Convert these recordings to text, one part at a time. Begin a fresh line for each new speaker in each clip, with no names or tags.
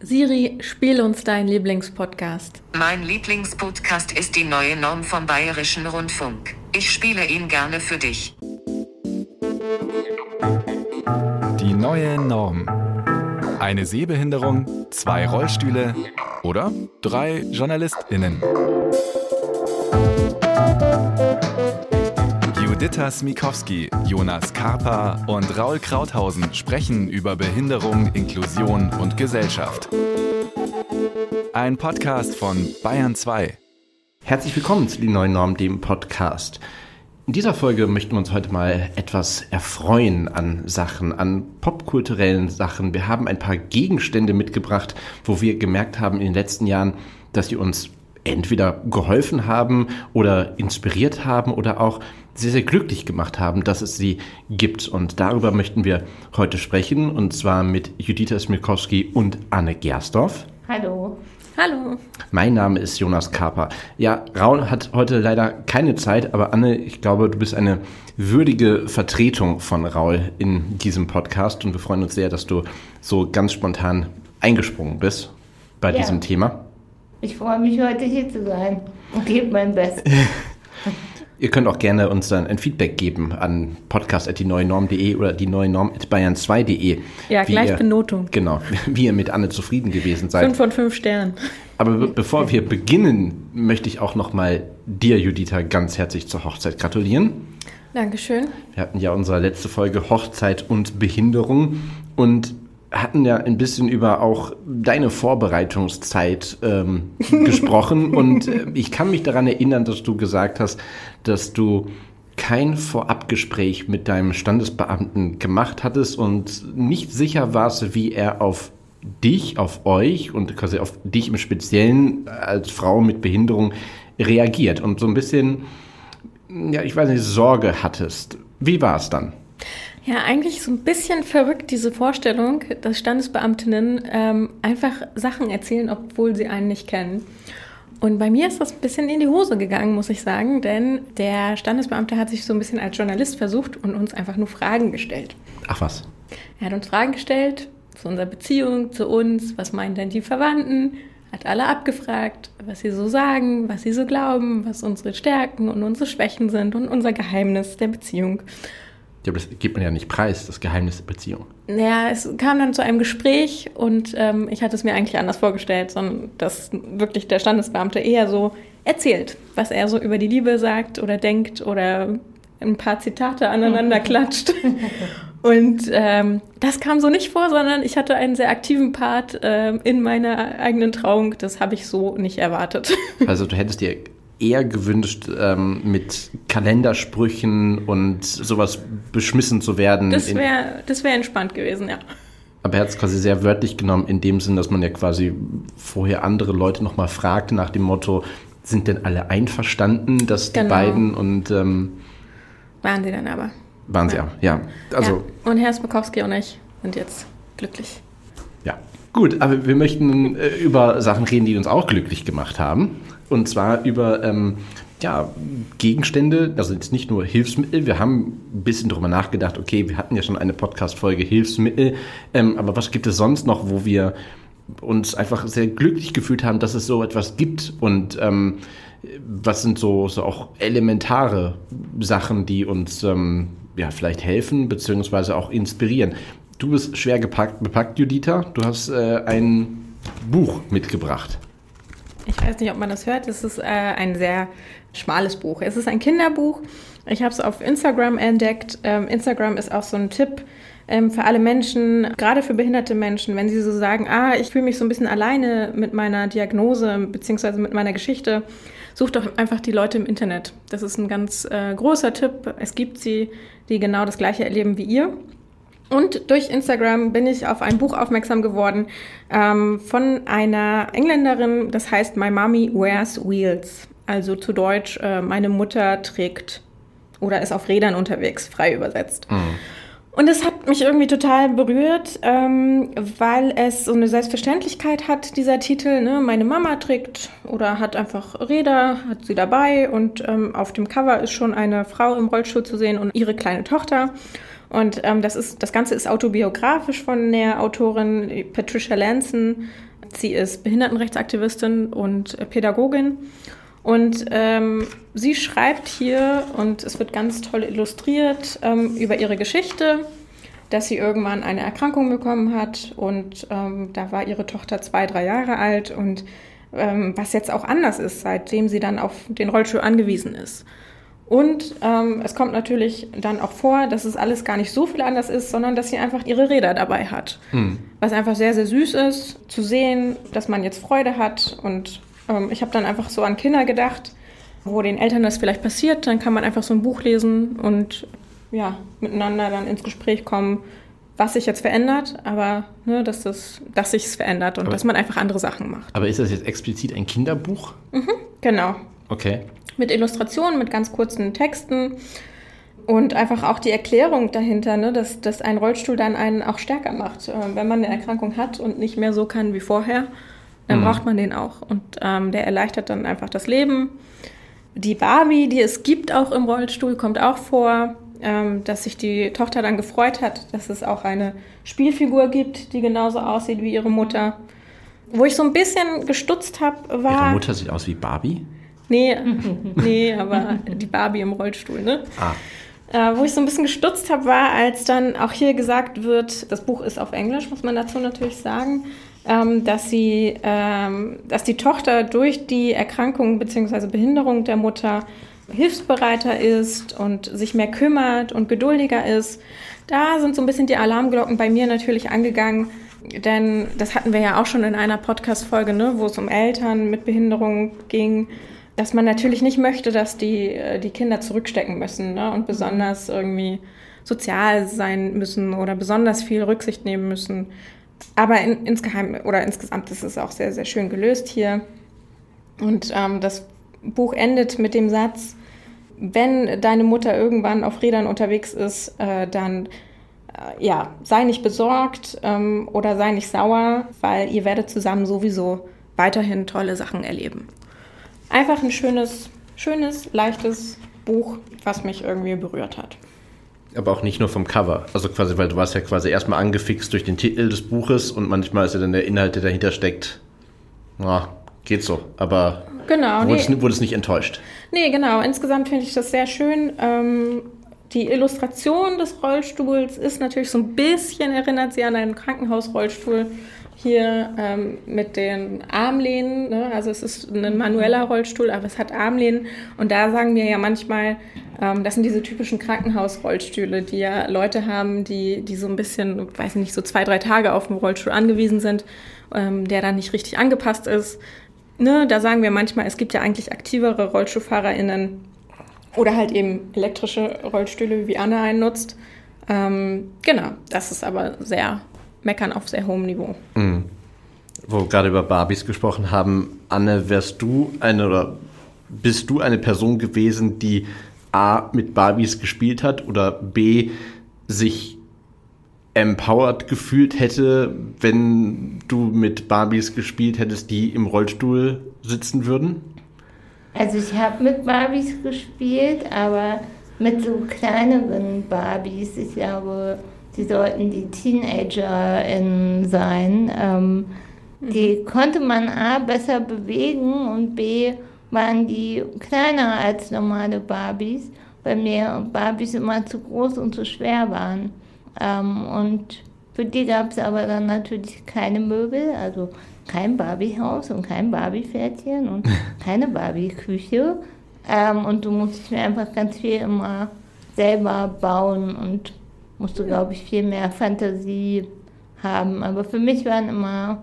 Siri, spiel uns deinen Lieblingspodcast.
Mein Lieblingspodcast ist die neue Norm vom Bayerischen Rundfunk. Ich spiele ihn gerne für dich.
Die neue Norm. Eine Sehbehinderung, zwei Rollstühle oder drei JournalistInnen. Juditha Smikowski, Jonas Karpa und Raul Krauthausen sprechen über Behinderung, Inklusion und Gesellschaft. Ein Podcast von Bayern 2.
Herzlich willkommen zu Die Neue Norm, dem Podcast. In dieser Folge möchten wir uns heute mal etwas erfreuen an Sachen, an popkulturellen Sachen. Wir haben ein paar Gegenstände mitgebracht, wo wir gemerkt haben in den letzten Jahren, dass sie uns entweder geholfen haben oder inspiriert haben oder auch sehr, sehr glücklich gemacht haben, dass es sie gibt. Und darüber möchten wir heute sprechen, und zwar mit Judith Smilkowski und Anne Gersdorf.
Hallo.
Hallo.
Mein Name ist Jonas Kaper. Ja, Raul hat heute leider keine Zeit, aber Anne, ich glaube, du bist eine würdige Vertretung von Raul in diesem Podcast und wir freuen uns sehr, dass du so ganz spontan eingesprungen bist bei
Ja.
diesem Thema.
Ich freue mich, heute hier zu sein und gebe mein Bestes.
Ihr könnt auch gerne uns dann ein Feedback geben an podcast.dieneuenorm.de oder die neue Norm.bayern2.de.
Ja,
wie
gleich
ihr,
Benotung.
Genau, wie ihr mit Anne zufrieden gewesen seid.
Fünf von fünf Sternen.
Aber be bevor wir beginnen, möchte ich auch nochmal dir, Juditha, ganz herzlich zur Hochzeit gratulieren.
Dankeschön.
Wir hatten ja unsere letzte Folge Hochzeit und Behinderung und hatten ja ein bisschen über auch deine Vorbereitungszeit ähm, gesprochen. Und äh, ich kann mich daran erinnern, dass du gesagt hast, dass du kein Vorabgespräch mit deinem Standesbeamten gemacht hattest und nicht sicher warst, wie er auf dich, auf euch und quasi auf dich im Speziellen als Frau mit Behinderung reagiert und so ein bisschen, ja, ich weiß nicht, Sorge hattest. Wie war es dann?
Ja, eigentlich so ein bisschen verrückt, diese Vorstellung, dass Standesbeamtinnen ähm, einfach Sachen erzählen, obwohl sie einen nicht kennen. Und bei mir ist das ein bisschen in die Hose gegangen, muss ich sagen, denn der Standesbeamte hat sich so ein bisschen als Journalist versucht und uns einfach nur Fragen gestellt.
Ach was.
Er hat uns Fragen gestellt zu unserer Beziehung, zu uns, was meinen denn die Verwandten, hat alle abgefragt, was sie so sagen, was sie so glauben, was unsere Stärken und unsere Schwächen sind und unser Geheimnis der Beziehung.
Ja, aber das gibt man ja nicht preis, das Geheimnis der Beziehung.
Naja, es kam dann zu einem Gespräch und ähm, ich hatte es mir eigentlich anders vorgestellt, sondern dass wirklich der Standesbeamte eher so erzählt, was er so über die Liebe sagt oder denkt oder ein paar Zitate aneinander klatscht. Und ähm, das kam so nicht vor, sondern ich hatte einen sehr aktiven Part ähm, in meiner eigenen Trauung. Das habe ich so nicht erwartet.
Also du hättest dir eher gewünscht, ähm, mit Kalendersprüchen und sowas beschmissen zu werden.
Das wäre das wär entspannt gewesen, ja.
aber er hat es quasi sehr wörtlich genommen, in dem Sinn, dass man ja quasi vorher andere Leute nochmal fragt nach dem Motto, sind denn alle einverstanden, dass die
Genau.
beiden und ähm,
Waren sie dann aber.
waren sie ja. Ja, also
ja. Und Herr Smokowski und ich sind jetzt glücklich.
Ja, gut, aber wir möchten äh, über Sachen reden, die uns auch glücklich gemacht haben. Und zwar über ähm, ja, Gegenstände, also jetzt nicht nur Hilfsmittel. Wir haben ein bisschen drüber nachgedacht, okay, wir hatten ja schon eine Podcast-Folge Hilfsmittel, ähm, aber was gibt es sonst noch, wo wir uns einfach sehr glücklich gefühlt haben, dass es so etwas gibt und ähm, was sind so, so auch elementare Sachen, die uns ähm, ja, vielleicht helfen beziehungsweise auch inspirieren. Du bist schwer gepackt, bepackt, Juditha. Du hast äh, ein Buch mitgebracht.
Ich weiß nicht, ob man das hört. Es ist äh, ein sehr schmales Buch. Es ist ein Kinderbuch. Ich habe es auf Instagram entdeckt. Ähm, Instagram ist auch so ein Tipp ähm, für alle Menschen, gerade für behinderte Menschen, wenn sie so sagen, ah, ich fühle mich so ein bisschen alleine mit meiner Diagnose beziehungsweise mit meiner Geschichte. Sucht doch einfach die Leute im Internet. Das ist ein ganz äh, großer Tipp. Es gibt sie, die genau das Gleiche erleben wie ihr. Und durch Instagram bin ich auf ein Buch aufmerksam geworden ähm, von einer Engländerin, das heißt My Mommy Wears Wheels. Also zu Deutsch, äh, meine Mutter trägt oder ist auf Rädern unterwegs, frei übersetzt. Und es hat mich irgendwie total berührt, ähm, weil es so eine Selbstverständlichkeit hat, dieser Titel. Ne? Meine Mama trägt oder hat einfach Räder, hat sie dabei und ähm, auf dem Cover ist schon eine Frau im Rollstuhl zu sehen und ihre kleine Tochter. Und ähm, das, ist, das Ganze ist autobiografisch von der Autorin Patricia Lanson. Sie ist Behindertenrechtsaktivistin und Pädagogin. Und ähm, sie schreibt hier, und es wird ganz toll illustriert, ähm, über ihre Geschichte, dass sie irgendwann eine Erkrankung bekommen hat. Und ähm, da war ihre Tochter zwei, drei Jahre alt. Und ähm, was jetzt auch anders ist, seitdem sie dann auf den Rollstuhl angewiesen ist. Und ähm, es kommt natürlich dann auch vor, dass es alles gar nicht so viel anders ist, sondern dass sie einfach ihre Räder dabei hat. Hm. Was einfach sehr, sehr süß ist, zu sehen, dass man jetzt Freude hat. Und ähm, ich habe dann einfach so an Kinder gedacht, wo den Eltern das vielleicht passiert. Dann kann man einfach so ein Buch lesen und ja, miteinander dann ins Gespräch kommen, was sich jetzt verändert, aber ne, dass, das, dass sich es verändert und aber, dass man einfach andere Sachen macht.
Aber ist das jetzt explizit ein Kinderbuch?
Mhm, genau.
Okay
mit Illustrationen, mit ganz kurzen Texten und einfach auch die Erklärung dahinter, ne, dass, dass ein Rollstuhl dann einen auch stärker macht. Äh, wenn man eine Erkrankung hat und nicht mehr so kann wie vorher, dann mhm. braucht man den auch. Und ähm, der erleichtert dann einfach das Leben. Die Barbie, die es gibt auch im Rollstuhl, kommt auch vor, ähm, dass sich die Tochter dann gefreut hat, dass es auch eine Spielfigur gibt, die genauso aussieht wie ihre Mutter. Wo ich so ein bisschen gestutzt habe, war.
Ihre Mutter sieht aus wie Barbie?
Nee, nee, aber die Barbie im Rollstuhl, ne? Ah. Äh, wo ich so ein bisschen gestutzt habe, war, als dann auch hier gesagt wird, das Buch ist auf Englisch, muss man dazu natürlich sagen, ähm, dass sie, ähm, dass die Tochter durch die Erkrankung bzw. Behinderung der Mutter hilfsbereiter ist und sich mehr kümmert und geduldiger ist. Da sind so ein bisschen die Alarmglocken bei mir natürlich angegangen, denn das hatten wir ja auch schon in einer Podcast-Folge, ne, wo es um Eltern mit Behinderung ging dass man natürlich nicht möchte, dass die, äh, die Kinder zurückstecken müssen ne? und besonders irgendwie sozial sein müssen oder besonders viel Rücksicht nehmen müssen. Aber in, insgeheim oder insgesamt ist es auch sehr, sehr schön gelöst hier. Und ähm, das Buch endet mit dem Satz, wenn deine Mutter irgendwann auf Rädern unterwegs ist, äh, dann äh, ja, sei nicht besorgt ähm, oder sei nicht sauer, weil ihr werdet zusammen sowieso weiterhin tolle Sachen erleben einfach ein schönes, schönes, leichtes Buch, was mich irgendwie berührt hat.
Aber auch nicht nur vom Cover. Also quasi, weil du warst ja quasi erstmal angefixt durch den Titel des Buches und manchmal ist ja dann der Inhalt, der dahinter steckt, na, geht so. Aber
genau,
wurde, nee. es, wurde es nicht enttäuscht?
Nee, genau. Insgesamt finde ich das sehr schön. Ähm, die Illustration des Rollstuhls ist natürlich so ein bisschen, erinnert sie an einen Krankenhausrollstuhl hier ähm, mit den Armlehnen. Ne? Also es ist ein manueller Rollstuhl, aber es hat Armlehnen. Und da sagen wir ja manchmal, ähm, das sind diese typischen Krankenhausrollstühle, die ja Leute haben, die, die so ein bisschen, weiß ich nicht, so zwei, drei Tage auf dem Rollstuhl angewiesen sind, ähm, der dann nicht richtig angepasst ist. Ne? Da sagen wir manchmal, es gibt ja eigentlich aktivere RollstuhlfahrerInnen oder halt eben elektrische Rollstühle, wie Anne einen nutzt. Ähm, genau, das ist aber sehr Meckern auf sehr hohem Niveau. Mhm.
Wo wir gerade über Barbies gesprochen haben, Anne, wärst du eine oder bist du eine Person gewesen, die A mit Barbies gespielt hat oder B sich empowered gefühlt hätte, wenn du mit Barbies gespielt hättest, die im Rollstuhl sitzen würden?
Also ich habe mit Barbies gespielt, aber mit so kleineren Barbies. Ich glaube, sie sollten die TeenagerInnen sein. Ähm, mhm. Die konnte man A besser bewegen und B waren die kleiner als normale Barbies, weil mir Barbies immer zu groß und zu schwer waren. Ähm, und für die gab es aber dann natürlich keine Möbel, also kein Barbiehaus und kein Barbie-Pferdchen und keine Barbie-Küche. Ähm, und du musst mir einfach ganz viel immer selber bauen und musst du, glaube ich, viel mehr Fantasie haben. Aber für mich waren immer,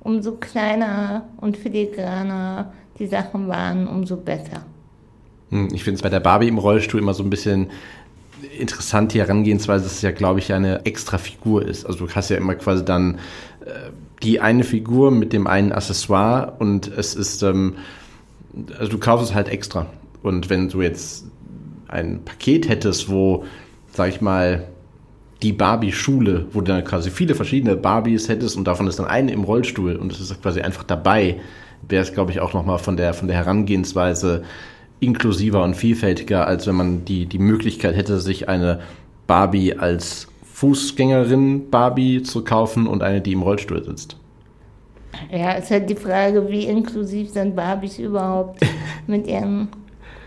umso kleiner und filigraner die Sachen waren, umso besser.
Hm, ich finde es bei der Barbie im Rollstuhl immer so ein bisschen interessant, die Herangehensweise, dass es ja, glaube ich, eine extra Figur ist. Also du hast ja immer quasi dann äh, die eine Figur mit dem einen Accessoire und es ist, ähm, also du kaufst es halt extra. Und wenn du jetzt ein Paket hättest, wo sag ich mal, die Barbie-Schule, wo du dann quasi viele verschiedene Barbies hättest und davon ist dann eine im Rollstuhl und es ist quasi einfach dabei, wäre es, glaube ich, auch nochmal von der, von der Herangehensweise inklusiver und vielfältiger, als wenn man die, die Möglichkeit hätte, sich eine Barbie als Fußgängerin Barbie zu kaufen und eine, die im Rollstuhl sitzt.
Ja, ist halt die Frage, wie inklusiv sind Barbies überhaupt mit ihren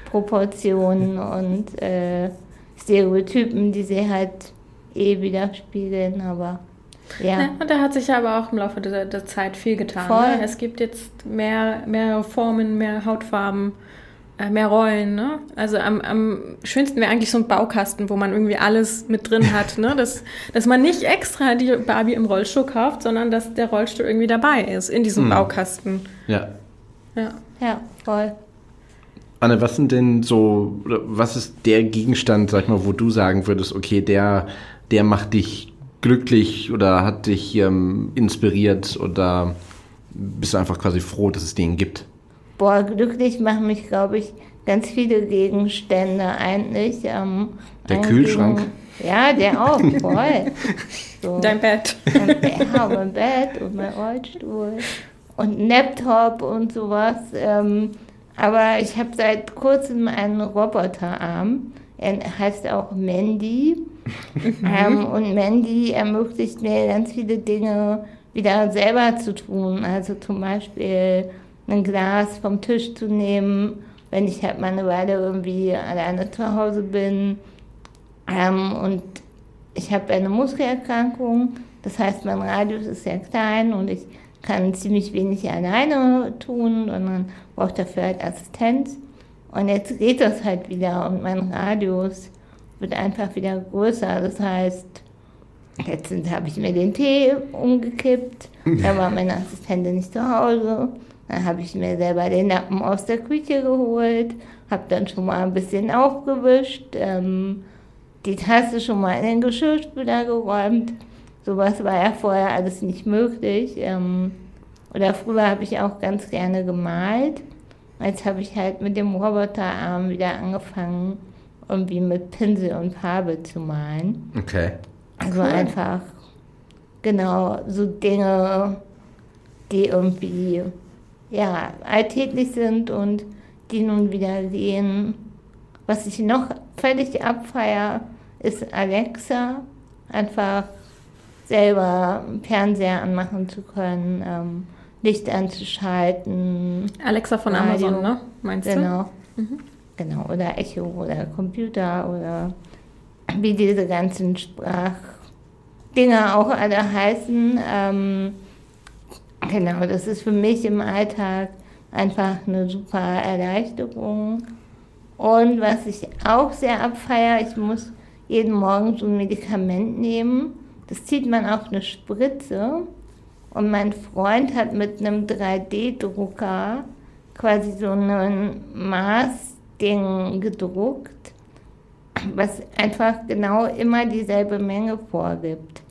Proportionen und äh, Stereotypen, die sie halt eh widerspiegeln, aber ja. ja.
und da hat sich aber auch im Laufe der, der Zeit viel getan. Ne? Es gibt jetzt mehr, mehr Formen, mehr Hautfarben, äh, mehr Rollen. Ne? Also am, am schönsten wäre eigentlich so ein Baukasten, wo man irgendwie alles mit drin hat. Ne? Dass, dass man nicht extra die Barbie im Rollstuhl kauft, sondern dass der Rollstuhl irgendwie dabei ist in diesem hm. Baukasten.
Ja.
Ja, ja voll.
Anne, was sind denn so, was ist der Gegenstand, sag ich mal, wo du sagen würdest, okay, der, der macht dich glücklich oder hat dich ähm, inspiriert oder bist du einfach quasi froh, dass es den gibt?
Boah, glücklich machen mich, glaube ich, ganz viele Gegenstände eigentlich. Ähm,
der Kühlschrank?
Ja, der auch, voll.
So. Dein Bett.
Und, ja, mein Bett und mein Rollstuhl und ein Laptop und sowas. Ähm, aber ich habe seit kurzem einen Roboterarm. Er heißt auch Mandy. Mhm. ähm, und Mandy ermöglicht mir ganz viele Dinge wieder selber zu tun. Also zum Beispiel ein Glas vom Tisch zu nehmen, wenn ich halt mal eine Weile irgendwie alleine zu Hause bin. Ähm, und ich habe eine Muskelerkrankung, das heißt, mein Radius ist sehr klein und ich kann ziemlich wenig alleine tun, sondern brauche dafür halt Assistenz. Und jetzt geht das halt wieder und mein Radius wird einfach wieder größer. Das heißt, letztens habe ich mir den Tee umgekippt, da war meine Assistentin nicht zu Hause. Dann habe ich mir selber den Nappen aus der Küche geholt, habe dann schon mal ein bisschen aufgewischt, ähm, die Tasse schon mal in den Geschirrspüler geräumt. Sowas war ja vorher alles nicht möglich. Ähm, oder früher habe ich auch ganz gerne gemalt. Jetzt habe ich halt mit dem Roboterarm wieder angefangen, irgendwie mit Pinsel und Farbe zu malen.
Okay.
Also cool. einfach, genau, so Dinge, die irgendwie ja, alltäglich sind und die nun wieder gehen. Was ich noch völlig abfeier, ist Alexa. Einfach selber Fernseher anmachen zu können, ähm, Licht anzuschalten.
Alexa von Radio. Amazon, ne? Meinst
genau. du? Mhm. Genau. Oder Echo oder Computer oder wie diese ganzen Sprachdinger auch alle heißen. Ähm, Genau, das ist für mich im Alltag einfach eine super Erleichterung. Und was ich auch sehr abfeiere, ich muss jeden Morgen so ein Medikament nehmen. Das zieht man auf eine Spritze. Und mein Freund hat mit einem 3D-Drucker quasi so ein Maßding gedruckt, was einfach genau immer dieselbe Menge vorgibt.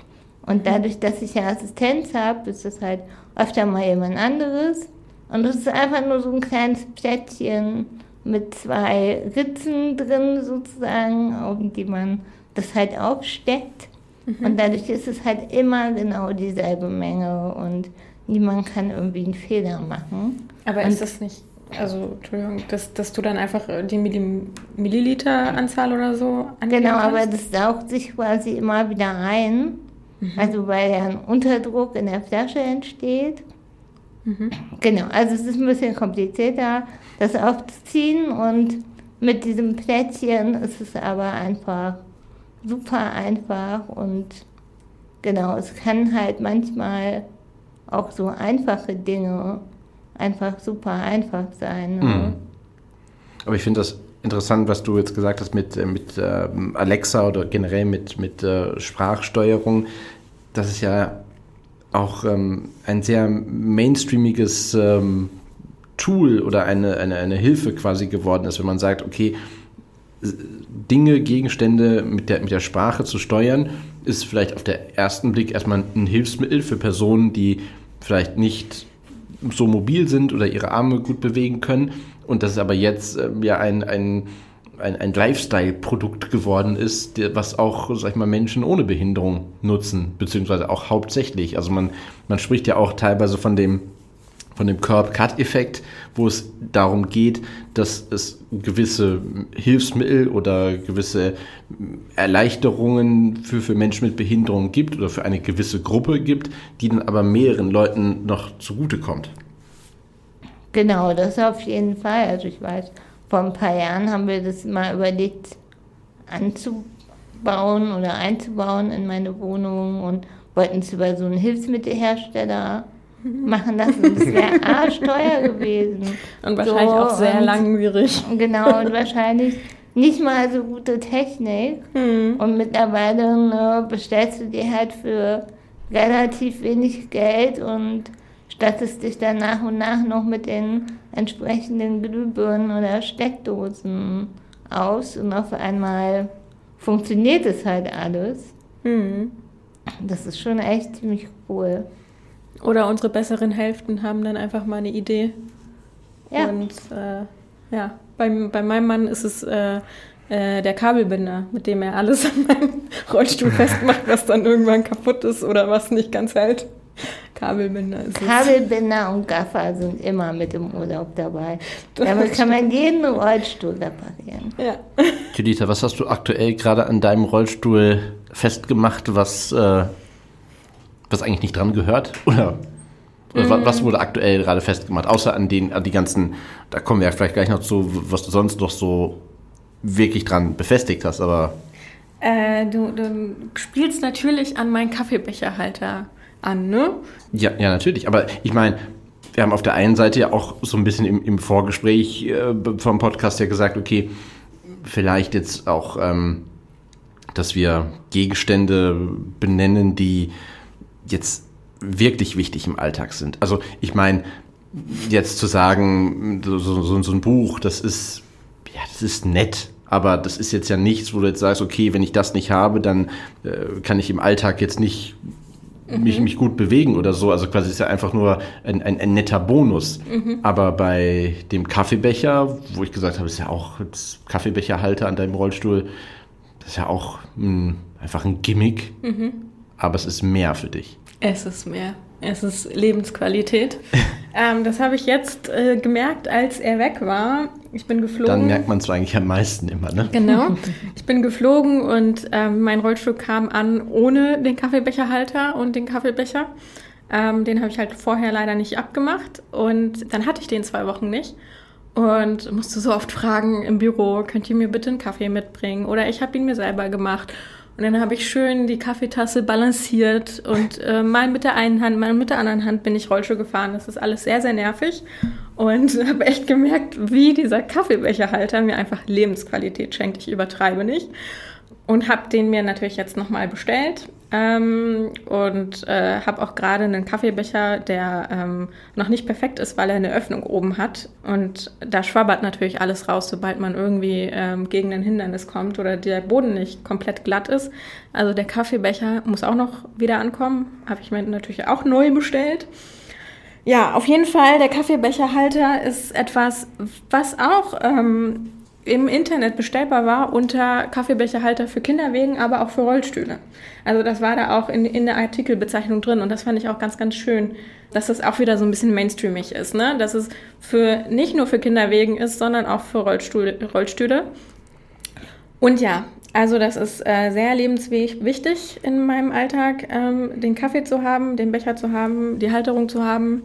Und dadurch, dass ich ja Assistenz habe, ist das halt öfter mal jemand anderes. Und es ist einfach nur so ein kleines Plättchen mit zwei Ritzen drin sozusagen, auf die man das halt aufsteckt. Mhm. Und dadurch ist es halt immer genau dieselbe Menge und niemand kann irgendwie einen Fehler machen.
Aber und ist das nicht, also Entschuldigung, dass, dass du dann einfach die Milliliter-Anzahl oder so
Genau, hast? aber das saugt sich quasi immer wieder ein. Mhm. Also weil ja ein Unterdruck in der Flasche entsteht. Mhm. Genau, also es ist ein bisschen komplizierter, das aufzuziehen und mit diesem Plättchen ist es aber einfach super einfach und genau, es kann halt manchmal auch so einfache Dinge einfach super einfach sein. Ne? Mhm.
Aber ich finde das interessant, was du jetzt gesagt hast mit, äh, mit äh, Alexa oder generell mit, mit äh, Sprachsteuerung. Das ist ja auch ähm, ein sehr mainstreamiges ähm, Tool oder eine, eine, eine Hilfe quasi geworden ist, wenn man sagt, okay, Dinge, Gegenstände mit der, mit der Sprache zu steuern, ist vielleicht auf den ersten Blick erstmal ein Hilfsmittel für Personen, die vielleicht nicht so mobil sind oder ihre Arme gut bewegen können. Und das ist aber jetzt äh, ja ein, ein, ein, ein Lifestyle-Produkt geworden ist, was auch, sag ich mal, Menschen ohne Behinderung nutzen, beziehungsweise auch hauptsächlich. Also man, man spricht ja auch teilweise von dem von dem Curb-Cut-Effekt, wo es darum geht, dass es gewisse Hilfsmittel oder gewisse Erleichterungen für, für Menschen mit Behinderung gibt oder für eine gewisse Gruppe gibt, die dann aber mehreren Leuten noch zugutekommt.
Genau, das auf jeden Fall. Also ich weiß, vor ein paar Jahren haben wir das mal überlegt anzubauen oder einzubauen in meine Wohnung und wollten es über so einen Hilfsmittelhersteller machen lassen. Das wäre arschteuer gewesen.
Und wahrscheinlich so, auch sehr langwierig.
Genau, und wahrscheinlich nicht mal so gute Technik. Mhm. Und mittlerweile ne, bestellst du dir halt für relativ wenig Geld und stattest dich dann nach und nach noch mit den entsprechenden Glühbirnen oder Steckdosen aus und auf einmal funktioniert es halt alles. Mhm. Das ist schon echt ziemlich cool.
Oder unsere besseren Hälften haben dann einfach mal eine Idee. Ja. Und äh, ja, bei, bei meinem Mann ist es äh, äh, der Kabelbinder, mit dem er alles an meinem Rollstuhl festmacht, was dann irgendwann kaputt ist oder was nicht ganz hält. Kabelbinder ist
es. Kabelbinder und Gaffer sind immer mit im Urlaub dabei. Damit kann man jeden Rollstuhl reparieren. Ja.
Juditha, was hast du aktuell gerade an deinem Rollstuhl festgemacht, was äh, was eigentlich nicht dran gehört? Oder, oder mhm. was wurde aktuell gerade festgemacht? Außer an, den, an die ganzen, da kommen wir ja vielleicht gleich noch zu, was du sonst noch so wirklich dran befestigt hast, aber.
Äh, du, du spielst natürlich an meinen Kaffeebecherhalter an, ne?
Ja, ja, natürlich. Aber ich meine, wir haben auf der einen Seite ja auch so ein bisschen im, im Vorgespräch äh, vom Podcast ja gesagt, okay, vielleicht jetzt auch, ähm, dass wir Gegenstände benennen, die jetzt wirklich wichtig im Alltag sind. Also ich meine, jetzt zu sagen, so, so, so ein Buch, das ist, ja, das ist nett, aber das ist jetzt ja nichts, wo du jetzt sagst, okay, wenn ich das nicht habe, dann äh, kann ich im Alltag jetzt nicht mhm. mich, mich gut bewegen oder so. Also quasi ist ja einfach nur ein, ein, ein netter Bonus. Mhm. Aber bei dem Kaffeebecher, wo ich gesagt habe, ist ja auch Kaffeebecherhalter an deinem Rollstuhl, das ist ja auch mh, einfach ein Gimmick. Mhm aber es ist mehr für dich.
Es ist mehr. Es ist Lebensqualität. ähm, das habe ich jetzt äh, gemerkt, als er weg war. Ich bin geflogen.
Dann merkt man es eigentlich am meisten immer, ne?
Genau. Ich bin geflogen und ähm, mein Rollstuhl kam an ohne den Kaffeebecherhalter und den Kaffeebecher. Ähm, den habe ich halt vorher leider nicht abgemacht und dann hatte ich den zwei Wochen nicht und musste so oft fragen im Büro, könnt ihr mir bitte einen Kaffee mitbringen? Oder ich habe ihn mir selber gemacht. Und dann habe ich schön die Kaffeetasse balanciert und äh, mal mit der einen Hand, mal mit der anderen Hand bin ich Rollschuh gefahren. Das ist alles sehr, sehr nervig und habe echt gemerkt, wie dieser Kaffeebecherhalter mir einfach Lebensqualität schenkt. Ich übertreibe nicht und habe den mir natürlich jetzt nochmal bestellt ähm, und äh, habe auch gerade einen Kaffeebecher, der ähm, noch nicht perfekt ist, weil er eine Öffnung oben hat. Und da schwabbert natürlich alles raus, sobald man irgendwie ähm, gegen ein Hindernis kommt oder der Boden nicht komplett glatt ist. Also der Kaffeebecher muss auch noch wieder ankommen. Habe ich mir natürlich auch neu bestellt. Ja, auf jeden Fall, der Kaffeebecherhalter ist etwas, was auch ähm, im Internet bestellbar war unter Kaffeebecherhalter für Kinderwegen, aber auch für Rollstühle. Also das war da auch in, in der Artikelbezeichnung drin und das fand ich auch ganz, ganz schön, dass das auch wieder so ein bisschen mainstreamig ist, ne? dass es für nicht nur für Kinderwegen ist, sondern auch für Rollstuhl, Rollstühle. Und ja, also das ist äh, sehr lebenswichtig in meinem Alltag, ähm, den Kaffee zu haben, den Becher zu haben, die Halterung zu haben.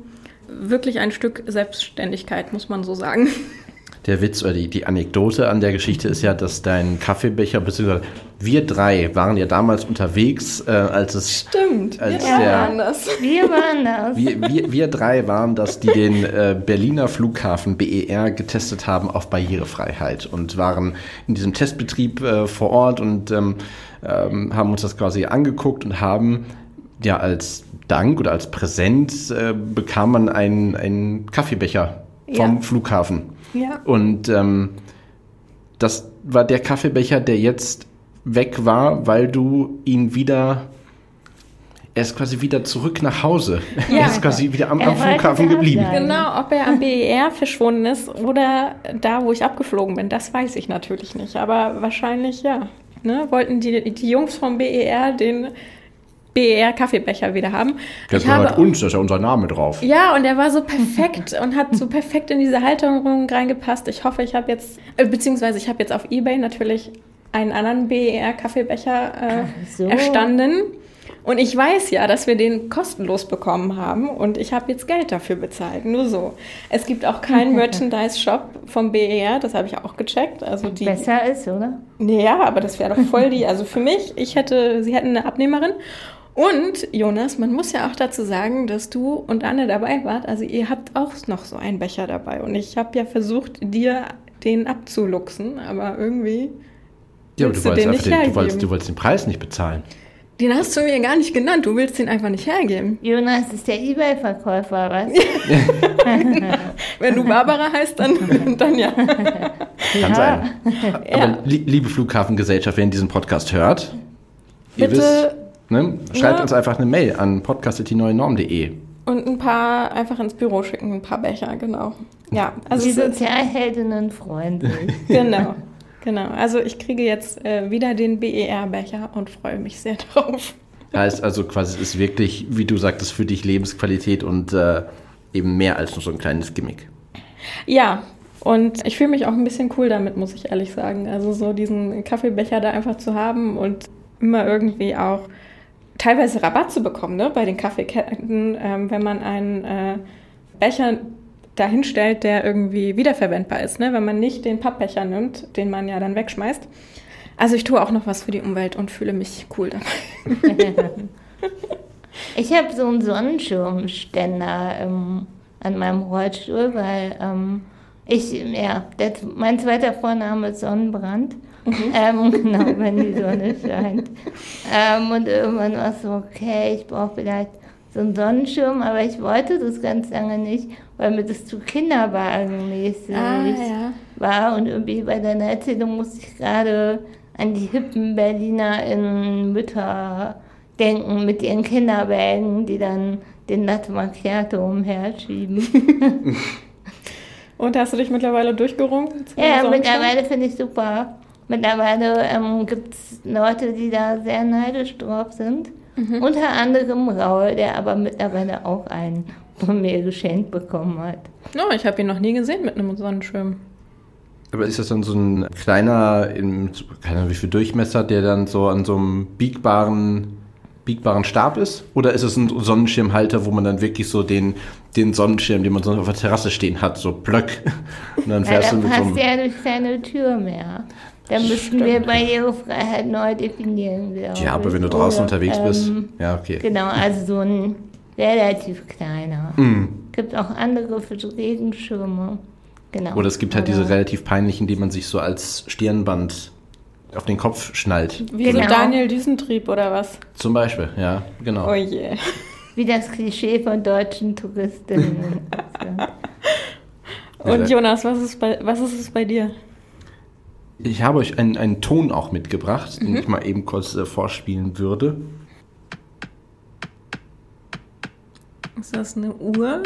Wirklich ein Stück Selbstständigkeit, muss man so sagen.
der Witz oder die, die Anekdote an der Geschichte ist ja, dass dein Kaffeebecher, beziehungsweise wir drei waren ja damals unterwegs, äh, als es.
Stimmt,
als
wir
der,
waren das.
Wir waren das.
Wir, wir, wir drei waren das, die den äh, Berliner Flughafen BER getestet haben auf Barrierefreiheit und waren in diesem Testbetrieb äh, vor Ort und ähm, ähm, haben uns das quasi angeguckt und haben ja als Dank oder als Präsent äh, bekam man einen, einen Kaffeebecher vom ja. Flughafen.
Ja.
Und ähm, das war der Kaffeebecher, der jetzt weg war, weil du ihn wieder er ist quasi wieder zurück nach Hause. Ja. Er ist quasi wieder am, am Flughafen geblieben.
Genau, ob er am BER verschwunden ist oder da, wo ich abgeflogen bin, das weiß ich natürlich nicht. Aber wahrscheinlich ja. Ne? Wollten die, die Jungs vom BER den BER Kaffeebecher wieder haben.
Das
ich habe
gehört uns, da ist ja unser Name drauf.
ja, und er war so perfekt und hat so perfekt in diese Halterung reingepasst. Ich hoffe, ich habe jetzt, äh, beziehungsweise ich habe jetzt auf Ebay natürlich einen anderen BER Kaffeebecher äh,
so.
erstanden. Und ich weiß ja, dass wir den kostenlos bekommen haben und ich habe jetzt Geld dafür bezahlt. Nur so. Es gibt auch keinen Merchandise-Shop vom BER, das habe ich auch gecheckt. Also die,
Besser ist, oder?
ja, aber das wäre doch voll die. Also für mich, ich hätte, sie hätten eine Abnehmerin. Und Jonas, man muss ja auch dazu sagen, dass du und Anne dabei wart. Also ihr habt auch noch so einen Becher dabei. Und ich habe ja versucht, dir den abzuluxen, aber irgendwie.
Ja, aber du
du
wolltest,
den nicht
den, du,
hergeben.
wolltest, du wolltest den Preis nicht bezahlen.
Den hast du mir gar nicht genannt. Du willst den einfach nicht hergeben.
Jonas ist der Ebay-Verkäufer, was?
Wenn du Barbara heißt, dann, dann ja.
Kann sein. Aber li liebe Flughafengesellschaft, wenn ihr diesen Podcast hört, ihr
Bitte-
wisst, ne, schreibt
Ja.
uns einfach eine Mail an podcast.die-neue-norm.de.
Und ein paar einfach ins Büro schicken, ein paar Becher, genau. Ja, also
Die Sozialheldinnen freuen sich.
genau. Genau. Also ich kriege jetzt äh, wieder den BER-Becher und freue mich sehr drauf.
Heißt also quasi, es ist wirklich, wie du sagtest, für dich Lebensqualität und äh, eben mehr als nur so ein kleines Gimmick.
Ja, und ich fühle mich auch ein bisschen cool damit, muss ich ehrlich sagen. Also so diesen Kaffeebecher da einfach zu haben und immer irgendwie auch teilweise Rabatt zu bekommen, ne, bei den Kaffeeketten, ähm, wenn man einen äh, Becher dahinstellt, der irgendwie wiederverwendbar ist, ne, wenn man nicht den Pappbecher nimmt, den man ja dann wegschmeißt. Also ich tue auch noch was für die Umwelt und fühle mich cool dabei.
Ich habe so einen Sonnenschirmständer ähm, an meinem Rollstuhl, weil ähm, ich, ja, der, mein zweiter Vorname ist Sonnenbrand. Ähm, genau, wenn die Sonne scheint. Ähm, und irgendwann war es so, okay, ich brauche vielleicht so einen Sonnenschirm, aber ich wollte das ganz lange nicht, weil mir das zu kinderwagenmäßig
Ah, ja.
war. Und irgendwie bei deiner Erzählung musste ich gerade an die hippen BerlinerInnen Mütter denken mit ihren Kinderwägen, die dann den Latte Macchiato umherschieben.
Und hast du dich mittlerweile durchgerungen?
ja, mittlerweile finde ich super. Mittlerweile ähm, gibt es Leute, die da sehr neidisch drauf sind. Unter anderem Raul, der aber mittlerweile auch einen von mir geschenkt bekommen hat.
No, ich habe ihn noch nie gesehen mit einem Sonnenschirm.
Aber ist das dann so ein kleiner, in, keine Ahnung wie viel Durchmesser, der dann so an so einem biegbaren, biegbaren Stab ist? Oder ist es ein Sonnenschirmhalter, wo man dann wirklich so den, den Sonnenschirm, den man so auf der Terrasse stehen hat, so Blöck? Und dann
Ja,
fährst
da
du mit so
passt
einem...
ja durch keine Tür mehr. Da müssten wir Barrierefreiheit neu definieren,
Ja, aber wenn du draußen
Oder,
unterwegs bist.
ähm,
Ja, okay.
Genau, also so ein relativ kleiner.
Mhm.
Gibt auch andere für so Regenschirme. Genau.
Oder es gibt halt diese
Aber-
relativ peinlichen, die man sich so als Stirnband auf den Kopf schnallt.
Wie so
Genau.
Daniel Düsentrieb oder was?
Zum Beispiel, ja, genau.
Oh je.
Wie das Klischee von deutschen Touristinnen.
Und Jonas, was ist, bei, was ist es bei dir?
Ich habe euch einen, einen Ton auch mitgebracht,
Mhm.
den ich mal eben kurz äh, vorspielen würde.
Ist das eine Uhr?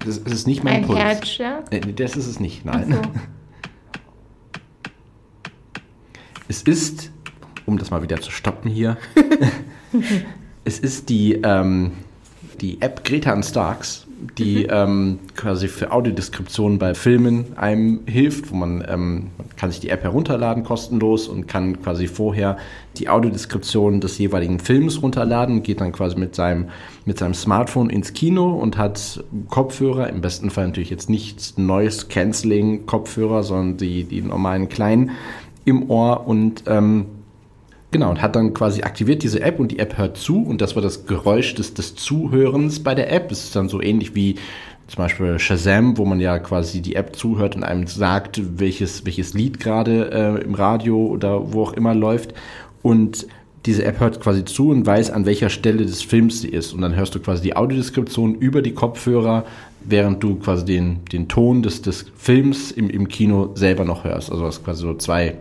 Das, das ist nicht mein
Ein
Puls.
Herzschlag.
Nee, das ist es nicht, nein.
So.
Es ist, um das mal wieder zu stoppen hier, es ist die, ähm, die App Greta and Starks, die ähm, quasi für Audiodeskription bei Filmen einem hilft, wo man, ähm, man kann sich die App herunterladen kostenlos und kann quasi vorher die Audiodeskription des jeweiligen Films runterladen, geht dann quasi mit seinem, mit seinem Smartphone ins Kino und hat Kopfhörer, im besten Fall natürlich jetzt nicht Noise Cancelling Kopfhörer, sondern die, die normalen kleinen im Ohr und ähm, genau, und hat dann quasi aktiviert diese App und die App hört zu und das war das Geräusch des, des Zuhörens bei der App. Es ist dann so ähnlich wie zum Beispiel Shazam, wo man ja quasi die App zuhört und einem sagt, welches, welches Lied gerade äh, im Radio oder wo auch immer läuft. Und diese App hört quasi zu und weiß, an welcher Stelle des Films sie ist. Und dann hörst du quasi die Audiodeskription über die Kopfhörer, während du quasi den, den Ton des, des Films im, im Kino selber noch hörst. Also das quasi so zwei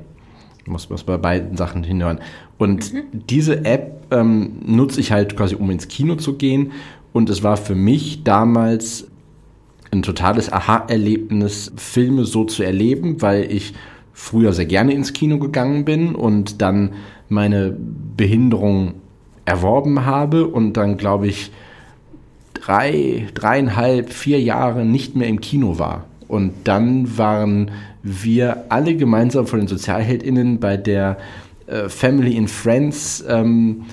muss man bei beiden Sachen hinhören. Und diese App ähm, nutze ich halt quasi, um ins Kino zu gehen. Und es war für mich damals ein totales Aha-Erlebnis, Filme so zu erleben, weil ich früher sehr gerne ins Kino gegangen bin und dann meine Behinderung erworben habe und dann, glaube ich, drei, dreieinhalb, vier Jahre nicht mehr im Kino war. Und dann waren wir alle gemeinsam von den SozialheldInnen bei der äh, Family and Friends ähm,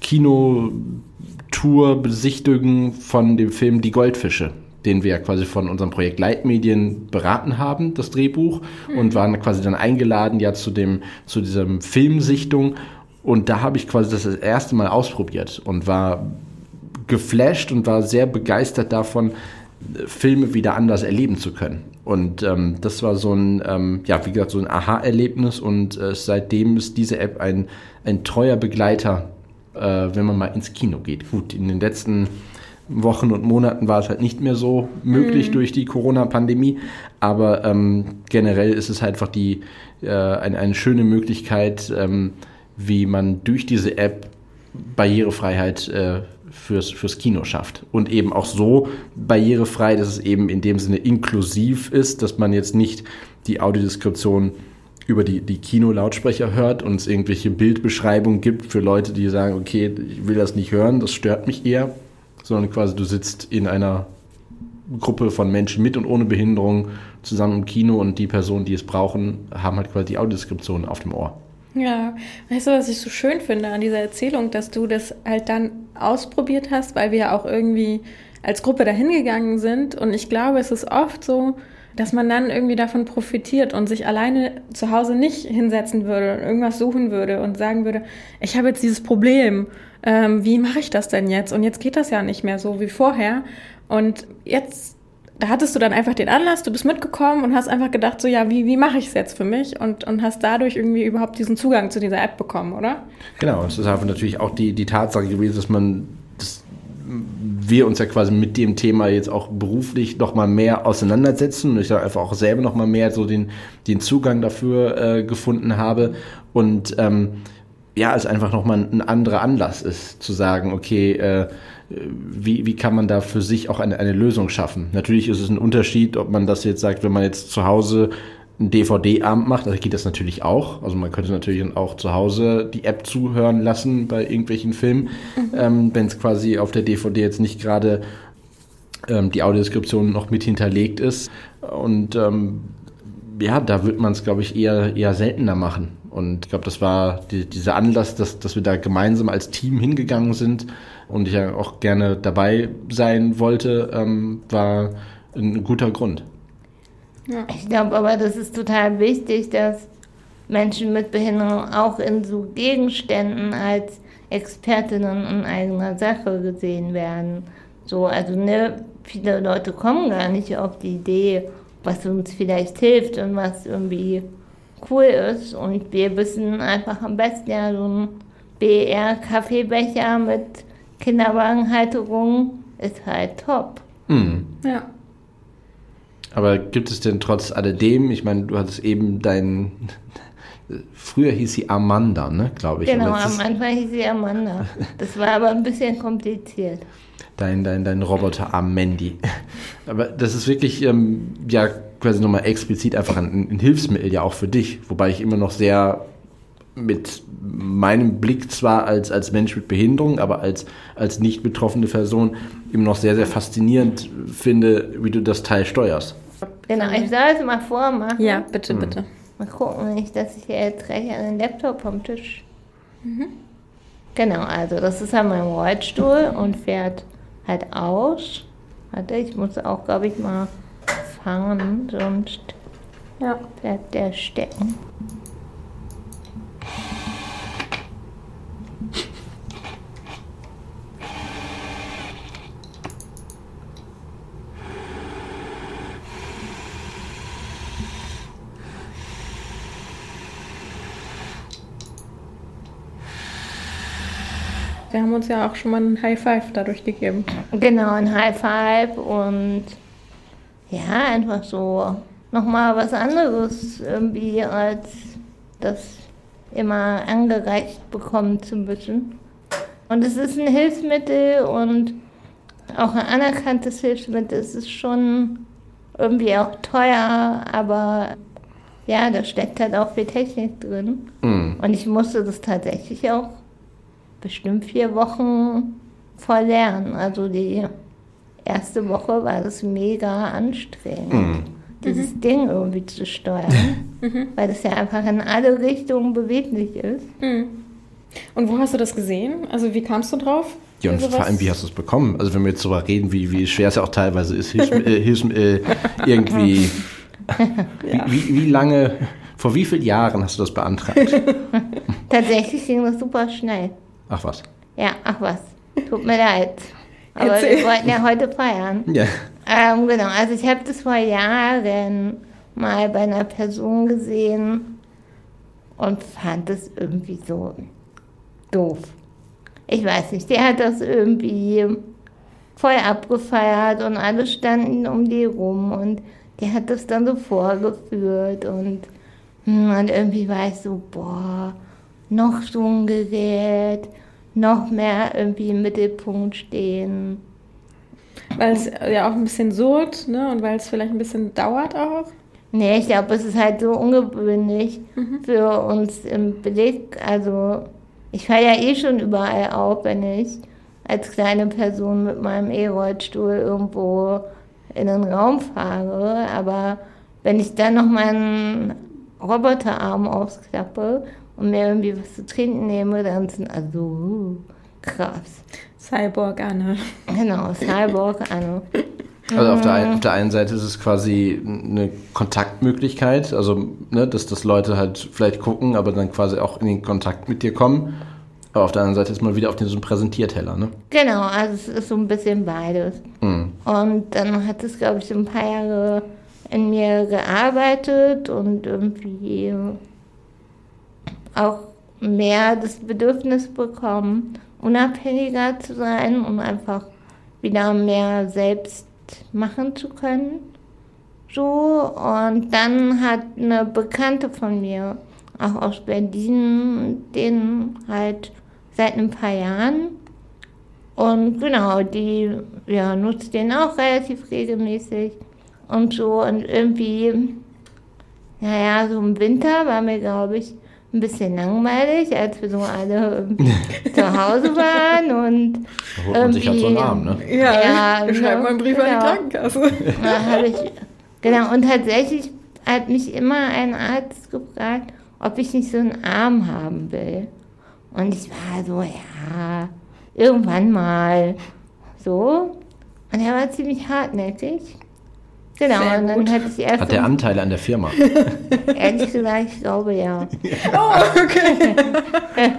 Kinotour besichtigen von dem Film Die Goldfische den wir quasi von unserem Projekt Leitmedien beraten haben, das Drehbuch, mhm. und waren quasi dann eingeladen ja zu dem, zu diesem Filmsichtung. Und da habe ich quasi das, das erste Mal ausprobiert und war geflasht und war sehr begeistert davon, Filme wieder anders erleben zu können. Und ähm, das war so ein, ähm, ja, wie gesagt, so ein Aha-Erlebnis und äh, seitdem ist diese App ein, ein treuer Begleiter, äh, wenn man mal ins Kino geht. Gut, in den letzten Wochen und Monaten war es halt nicht mehr so möglich mhm. durch die Corona-Pandemie, aber ähm, generell ist es halt einfach die, äh, eine, eine schöne Möglichkeit, ähm, wie man durch diese App Barrierefreiheit äh, fürs, fürs Kino schafft. Und eben auch so barrierefrei, dass es eben in dem Sinne inklusiv ist, dass man jetzt nicht die Audiodeskription über die, die Kino-Lautsprecher hört und es irgendwelche Bildbeschreibungen gibt für Leute, die sagen, okay, ich will das nicht hören, das stört mich eher, sondern quasi du sitzt in einer Gruppe von Menschen mit und ohne Behinderung zusammen im Kino und die Personen, die es brauchen, haben halt quasi die Audiodeskription auf dem Ohr.
Ja, weißt du, was ich so schön finde an dieser Erzählung, dass du das halt dann ausprobiert hast, weil wir ja auch irgendwie als Gruppe dahin gegangen sind. Und ich glaube, es ist oft so, dass man dann irgendwie davon profitiert und sich alleine zu Hause nicht hinsetzen würde und irgendwas suchen würde und sagen würde, ich habe jetzt dieses Problem, ähm, wie mache ich das denn jetzt? Und jetzt geht das ja nicht mehr so wie vorher. Und jetzt da hattest du dann einfach den Anlass, du bist mitgekommen und hast einfach gedacht, so ja, wie, wie mache ich es jetzt für mich und, und hast dadurch irgendwie überhaupt diesen Zugang zu dieser App bekommen, oder?
Genau, es ist einfach natürlich auch die, die Tatsache gewesen, dass man, dass wir uns ja quasi mit dem Thema jetzt auch beruflich noch mal mehr auseinandersetzen und ich da einfach auch selber noch mal mehr so den, den Zugang dafür äh, gefunden habe und ähm, ja, es einfach noch mal ein anderer Anlass ist, zu sagen, okay, äh, wie, wie kann man da für sich auch eine, eine Lösung schaffen? Natürlich ist es ein Unterschied, ob man das jetzt sagt, wenn man jetzt zu Hause einen DVD-Abend macht, da geht das natürlich auch. Also man könnte natürlich auch zu Hause die App zuhören lassen bei irgendwelchen Filmen, mhm. ähm, wenn es quasi auf der DVD jetzt nicht gerade ähm, die Audiodeskription noch mit hinterlegt ist. Und ähm, ja, da wird man es, glaube ich, eher, eher seltener machen. Und ich glaube, das war die, dieser Anlass, dass, dass wir da gemeinsam als Team hingegangen sind und ich ja auch gerne dabei sein wollte, ähm, war ein guter Grund.
Ja. Ich glaube aber, das ist total wichtig, dass Menschen mit Behinderung auch in so Gegenständen als Expertinnen in eigener Sache gesehen werden. So, also ne, viele Leute kommen gar nicht auf die Idee, was uns vielleicht hilft und was irgendwie cool ist. Und wir wissen einfach am besten ja so ein BR-Kaffeebecher mit Kinderwagenhalterung ist halt top.
Mhm. Ja. Aber gibt es denn trotz alledem, ich meine, du hattest eben dein, früher hieß sie Amanda, ne, glaube ich.
Genau, am Anfang hieß sie Amanda. Das war aber ein bisschen kompliziert.
Dein, dein, dein Roboter Amendi. Aber das ist wirklich, ähm, ja, quasi nochmal explizit einfach ein, ein Hilfsmittel ja auch für dich, wobei ich immer noch sehr mit meinem Blick zwar als, als Mensch mit Behinderung, aber als, als nicht betroffene Person immer noch sehr, sehr faszinierend finde, wie du das Teil steuerst.
Genau, ich soll es mal vormachen.
Ja, bitte, mhm. bitte.
Mal gucken, nicht, dass ich jetzt gleich einen Laptop vom Tisch. Mhm. Genau, also das ist an meinem Rollstuhl und fährt halt aus. Warte, ich muss auch, glaube ich, mal fangen, sonst ja. bleibt der stecken.
Wir haben uns ja auch schon mal ein High Five dadurch gegeben.
Genau, ein High Five und ja, einfach so nochmal was anderes irgendwie als das immer angereicht bekommen zu müssen. Und es ist ein Hilfsmittel und auch ein anerkanntes Hilfsmittel. Es ist schon irgendwie auch teuer, aber ja, da steckt halt auch viel Technik drin.
Mhm.
Und ich musste das tatsächlich auch bestimmt vier Wochen voll lernen. Also die erste Woche war das mega anstrengend,
Mhm.
Dieses Ding irgendwie zu steuern, weil das ja einfach in alle Richtungen beweglich ist.
Und wo hast du das gesehen? Also wie kamst du drauf?
Ja, und vor allem, wie hast du es bekommen? Also wenn wir jetzt darüber reden, wie, wie schwer es ja auch teilweise ist, hilfst, äh, hilfst, äh, irgendwie, wie, wie, wie lange, vor wie vielen Jahren hast du das beantragt?
Tatsächlich ging das super schnell.
Ach was.
Ja, ach was, tut mir leid. Aber
Erzähl.
wir wollten ja heute feiern.
Ja.
Ähm, genau, also ich habe das vor Jahren mal bei einer Person gesehen und fand es irgendwie so doof. Ich weiß nicht, der hat das irgendwie voll abgefeiert und alle standen um die rum und der hat das dann so vorgeführt und, hm, und irgendwie war ich so, boah, noch so ein Gerät, noch mehr irgendwie im Mittelpunkt stehen.
Weil es ja auch ein bisschen surrt, ne? Und weil es vielleicht ein bisschen dauert auch.
Nee, ich glaube, es ist halt so ungewöhnlich für uns im Blick. Also, ich fahre ja eh schon überall auf, wenn ich als kleine Person mit meinem E-Rollstuhl irgendwo in den Raum fahre. Aber wenn ich dann noch meinen Roboterarm ausklappe und mir irgendwie was zu trinken nehme, dann sind also uh, krass.
Cyborg Anne.
Genau, Cyborg, Anno.
Also auf der, ein, auf der einen Seite ist es quasi eine Kontaktmöglichkeit, also ne, dass, dass Leute halt vielleicht gucken, aber dann quasi auch in den Kontakt mit dir kommen. Aber auf der anderen Seite ist man wieder auf diesem Präsentierteller, ne?
Genau, also es ist so ein bisschen beides.
Mhm.
Und dann hat es, glaube ich, so ein paar Jahre in mir gearbeitet und irgendwie auch mehr das Bedürfnis bekommen, unabhängiger zu sein und einfach wieder mehr selbst machen zu können. So, und dann hat eine Bekannte von mir, auch aus Berlin, den halt seit ein paar Jahren und genau, die ja, nutzt den auch relativ regelmäßig und so. Und irgendwie, naja, so im Winter war mir, glaube ich, ein bisschen langweilig, als wir so alle zu Hause waren. Und
Da holt man sich halt so einen
Irgendwie-
Arm, ne?
Ja,
Ja,
wir schreiben
ne,
mal einen Brief an
genau.
die Krankenkasse.
da ich, genau, und tatsächlich hat mich immer ein Arzt gefragt, ob ich nicht so einen Arm haben will. Und ich war so, ja, irgendwann mal. So. Und er war ziemlich hartnäckig. Genau,
Sehr
und dann
gut.
hatte ich erst,
Hat der Anteile an der Firma?
ehrlich gesagt, ich glaube ja.
Oh, okay.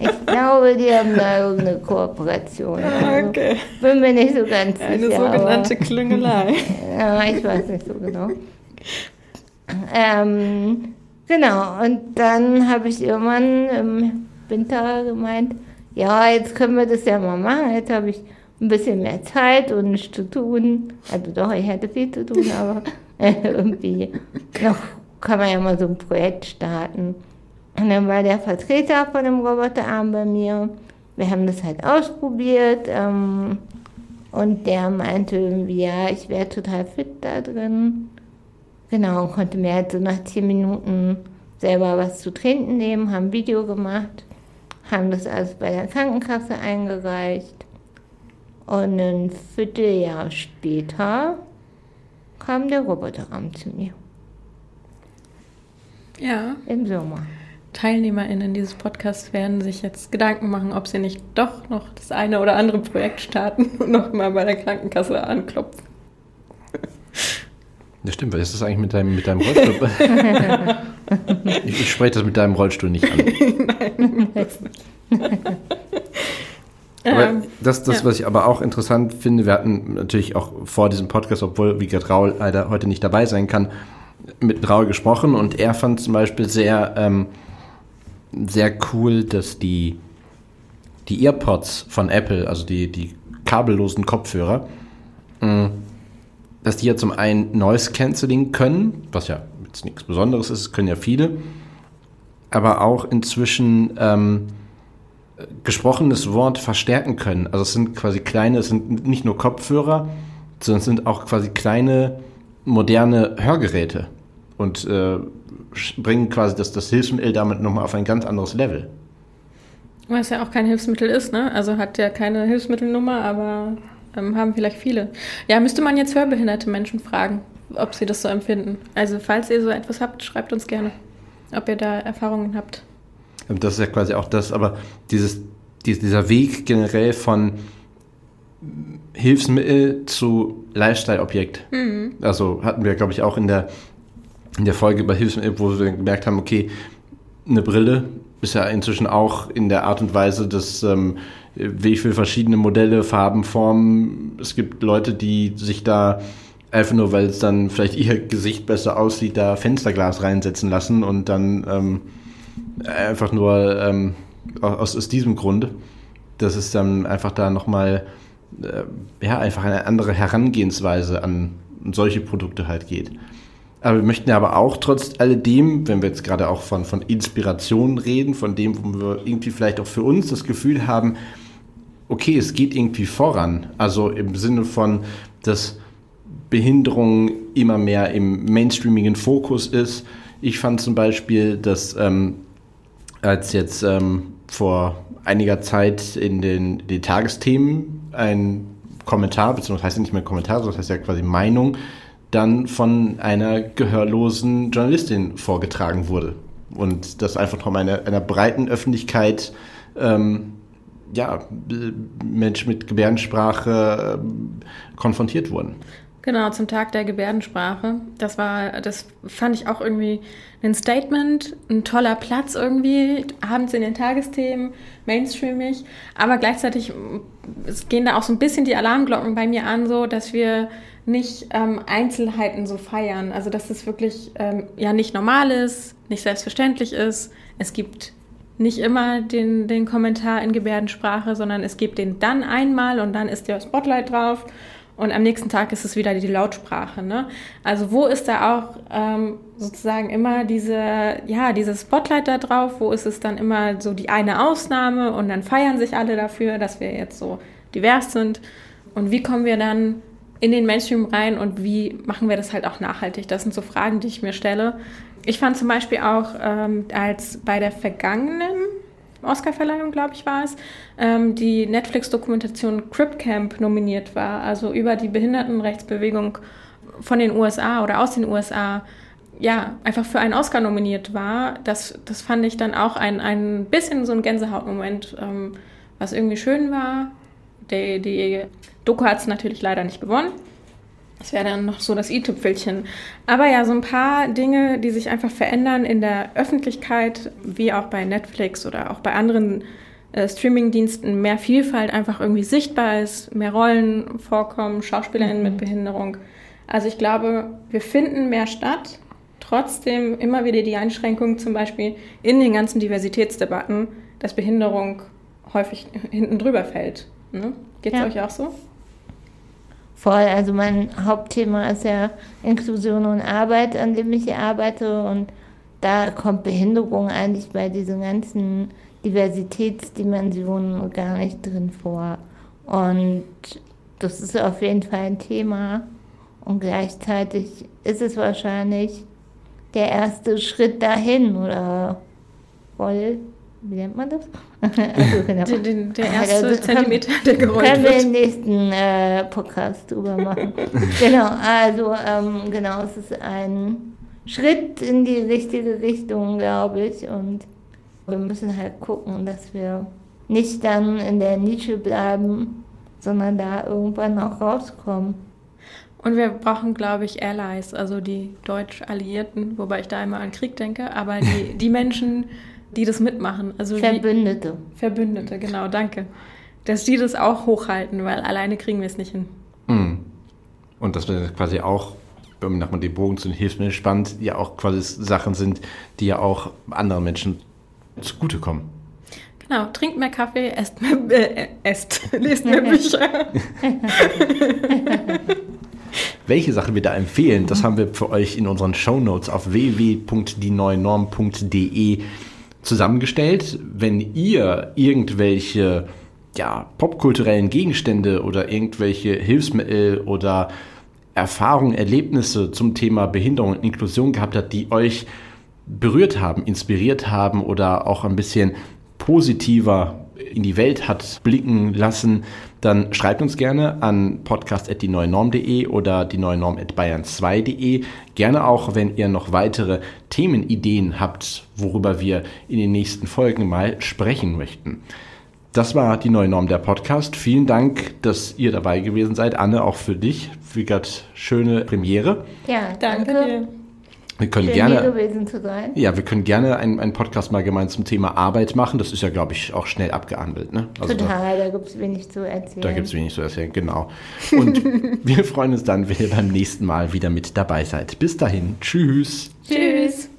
Ich glaube, die haben da irgendeine Kooperation. Also,
okay.
Bin mir nicht so ganz sicher.
Eine
aber-
sogenannte Klüngelei.
Ja, ich weiß nicht so genau. Ähm, genau, und dann habe ich irgendwann im Winter gemeint, ja, jetzt können wir das ja mal machen. Jetzt habe ich ein bisschen mehr Zeit und nichts zu tun. Also doch, ich hatte viel zu tun, aber äh, irgendwie noch kann man ja mal so ein Projekt starten. Und dann war der Vertreter von dem Roboterarm bei mir. Wir haben das halt ausprobiert. Ähm, und der meinte irgendwie, ja, ich wäre total fit da drin. Genau, und konnte mir halt so nach zehn Minuten selber was zu trinken nehmen, haben ein Video gemacht, haben das alles bei der Krankenkasse eingereicht. Und ein Vierteljahr später kam der Roboterarm zu mir
Ja,
im Sommer.
TeilnehmerInnen dieses Podcasts werden sich jetzt Gedanken machen, ob sie nicht doch noch das eine oder andere Projekt starten und nochmal bei der Krankenkasse anklopfen.
Das stimmt, was ist das eigentlich mit deinem, mit deinem Rollstuhl? ich, ich spreche das mit deinem Rollstuhl nicht an. Aber
Ähm,
das, das
ja.
was ich aber auch interessant finde, wir hatten natürlich auch vor diesem Podcast, obwohl Wiegert Raul leider heute nicht dabei sein kann, mit Raul gesprochen und er fand zum Beispiel sehr, ähm, sehr cool, dass die, die Earpods von Apple, also die, die kabellosen Kopfhörer, mh, dass die ja zum einen Noise Cancelling können, was ja jetzt nichts Besonderes ist, können ja viele, aber auch inzwischen ähm, gesprochenes Wort verstärken können. Also es sind quasi kleine, es sind nicht nur Kopfhörer, sondern es sind auch quasi kleine moderne Hörgeräte. und äh, bringen quasi das, das Hilfsmittel damit nochmal auf ein ganz anderes Level.
Was ja auch kein Hilfsmittel ist, ne? Also hat ja keine Hilfsmittelnummer, aber ähm, haben vielleicht viele. Ja, müsste man jetzt hörbehinderte Menschen fragen, ob sie das so empfinden. Also falls ihr so etwas habt, schreibt uns gerne, ob ihr da Erfahrungen habt.
Das ist ja quasi auch das, aber dieses, dieser Weg generell von Hilfsmittel zu Lifestyle-Objekt. Mhm. Also hatten wir, glaube ich, auch in der, in der Folge über Hilfsmittel, wo wir gemerkt haben, okay, eine Brille ist ja inzwischen auch in der Art und Weise, dass ähm, wie viele verschiedene Modelle, Farben, Formen. Es gibt Leute, die sich da einfach nur, weil es dann vielleicht ihr Gesicht besser aussieht, da Fensterglas reinsetzen lassen und dann ähm, einfach nur ähm, aus, aus diesem Grund, dass es dann einfach da nochmal äh, ja, einfach eine andere Herangehensweise an solche Produkte halt geht. Aber wir möchten ja aber auch trotz alledem, wenn wir jetzt gerade auch von, von Inspiration reden, von dem, wo wir irgendwie vielleicht auch für uns das Gefühl haben, okay, es geht irgendwie voran. Also im Sinne von, dass Behinderung immer mehr im mainstreamigen Fokus ist. Ich fand zum Beispiel, dass ähm, als jetzt ähm, vor einiger Zeit in den, den Tagesthemen ein Kommentar, beziehungsweise heißt nicht mehr Kommentar, sondern das heißt ja quasi Meinung, dann von einer gehörlosen Journalistin vorgetragen wurde. Und das einfach von einer, einer breiten Öffentlichkeit ähm, ja, Menschen mit Gebärdensprache äh, konfrontiert wurden.
Genau, zum Tag der Gebärdensprache. Das war, das fand ich auch irgendwie ein Statement, ein toller Platz irgendwie, abends in den Tagesthemen, mainstreamig, aber gleichzeitig es gehen da auch so ein bisschen die Alarmglocken bei mir an, so dass wir nicht ähm, Einzelheiten so feiern. Also dass es wirklich ähm, ja nicht normal ist, nicht selbstverständlich ist. Es gibt nicht immer den, den Kommentar in Gebärdensprache, sondern es gibt den dann einmal und dann ist der Spotlight drauf und am nächsten Tag ist es wieder die Lautsprache. Ne? Also wo ist da auch ähm, sozusagen immer diese, ja, dieses Spotlight da drauf? Wo ist es dann immer so die eine Ausnahme und dann feiern sich alle dafür, dass wir jetzt so divers sind? Und wie kommen wir dann in den Mainstream rein und wie machen wir das halt auch nachhaltig? Das sind so Fragen, die ich mir stelle. Ich fand zum Beispiel auch, ähm, als bei der vergangenen Oscarverleihung, glaube ich, war es, ähm, die Netflix-Dokumentation Crip Camp nominiert war, also über die Behindertenrechtsbewegung von den USA oder aus den USA, ja, einfach für einen Oscar nominiert war. Das, das fand ich dann auch ein, ein bisschen so ein Gänsehautmoment, ähm, was irgendwie schön war. Die, die Doku hat es natürlich leider nicht gewonnen. Das wäre dann noch so das i-Tüpfelchen. Aber ja, so ein paar Dinge, die sich einfach verändern in der Öffentlichkeit, wie auch bei Netflix oder auch bei anderen äh, Streamingdiensten, mehr Vielfalt einfach irgendwie sichtbar ist, mehr Rollen vorkommen, SchauspielerInnen mhm. mit Behinderung. Also ich glaube, wir finden mehr statt. Trotzdem immer wieder die Einschränkung zum Beispiel in den ganzen Diversitätsdebatten, dass Behinderung häufig hinten drüber fällt. Ne? Geht es ja. euch auch so?
Voll. Also mein Hauptthema ist ja Inklusion und Arbeit, an dem ich arbeite. Und da kommt Behinderung eigentlich bei diesen ganzen Diversitätsdimensionen gar nicht drin vor. Und das ist auf jeden Fall ein Thema. Und gleichzeitig ist es wahrscheinlich der erste Schritt dahin oder voll wie nennt man das? also,
genau. der, der, der erste also, Zentimeter, der gerollt
können wird. Können wir den nächsten äh, Podcast drüber machen. genau, also ähm, genau, es ist ein Schritt in die richtige Richtung, glaube ich. Und wir müssen halt gucken, dass wir nicht dann in der Nische bleiben, sondern da irgendwann auch rauskommen.
Und wir brauchen, glaube ich, Allies, also die Deutsch-Alliierten, wobei ich da immer an Krieg denke, aber die, die Menschen, die das mitmachen. Also
Verbündete.
Die, Verbündete, genau, danke. Dass die das auch hochhalten, weil alleine kriegen wir es nicht hin.
Mhm. Und dass wir quasi auch, wenn man nochmal den Bogen zu den Hilfsmitteln spannt, ja auch quasi Sachen sind, die ja auch anderen Menschen zugutekommen.
Genau, trinkt mehr Kaffee, esst mehr, äh, esst, lest mehr Bücher.
Welche Sachen wir da empfehlen, das haben wir für euch in unseren Show Notes auf www.dieneuenorm.de zusammengestellt. Wenn ihr irgendwelche ja, popkulturellen Gegenstände oder irgendwelche Hilfsmittel oder Erfahrungen, Erlebnisse zum Thema Behinderung und Inklusion gehabt habt, die euch berührt haben, inspiriert haben oder auch ein bisschen positiver in die Welt hat blicken lassen, dann schreibt uns gerne an podcast.dieneuenorm.de oder die neue Norm at bayern2.de. Gerne auch, wenn ihr noch weitere Themenideen habt, worüber wir in den nächsten Folgen mal sprechen möchten. Das war die neue Norm der Podcast. Vielen Dank, dass ihr dabei gewesen seid. Anne, auch für dich. Wie gesagt, schöne Premiere.
Ja,
Danke
danke.
Wir können
Schön,
gerne.
gewesen zu sein.
Ja, wir können gerne einen, einen Podcast mal gemeinsam zum Thema Arbeit machen. Das ist ja, glaube ich, auch schnell abgehandelt. Ne? Also da,
Total, da gibt es wenig zu erzählen.
da gibt es wenig zu erzählen, genau. Und wir freuen uns dann, wenn ihr beim nächsten Mal wieder mit dabei seid. Bis dahin, tschüss.
Tschüss.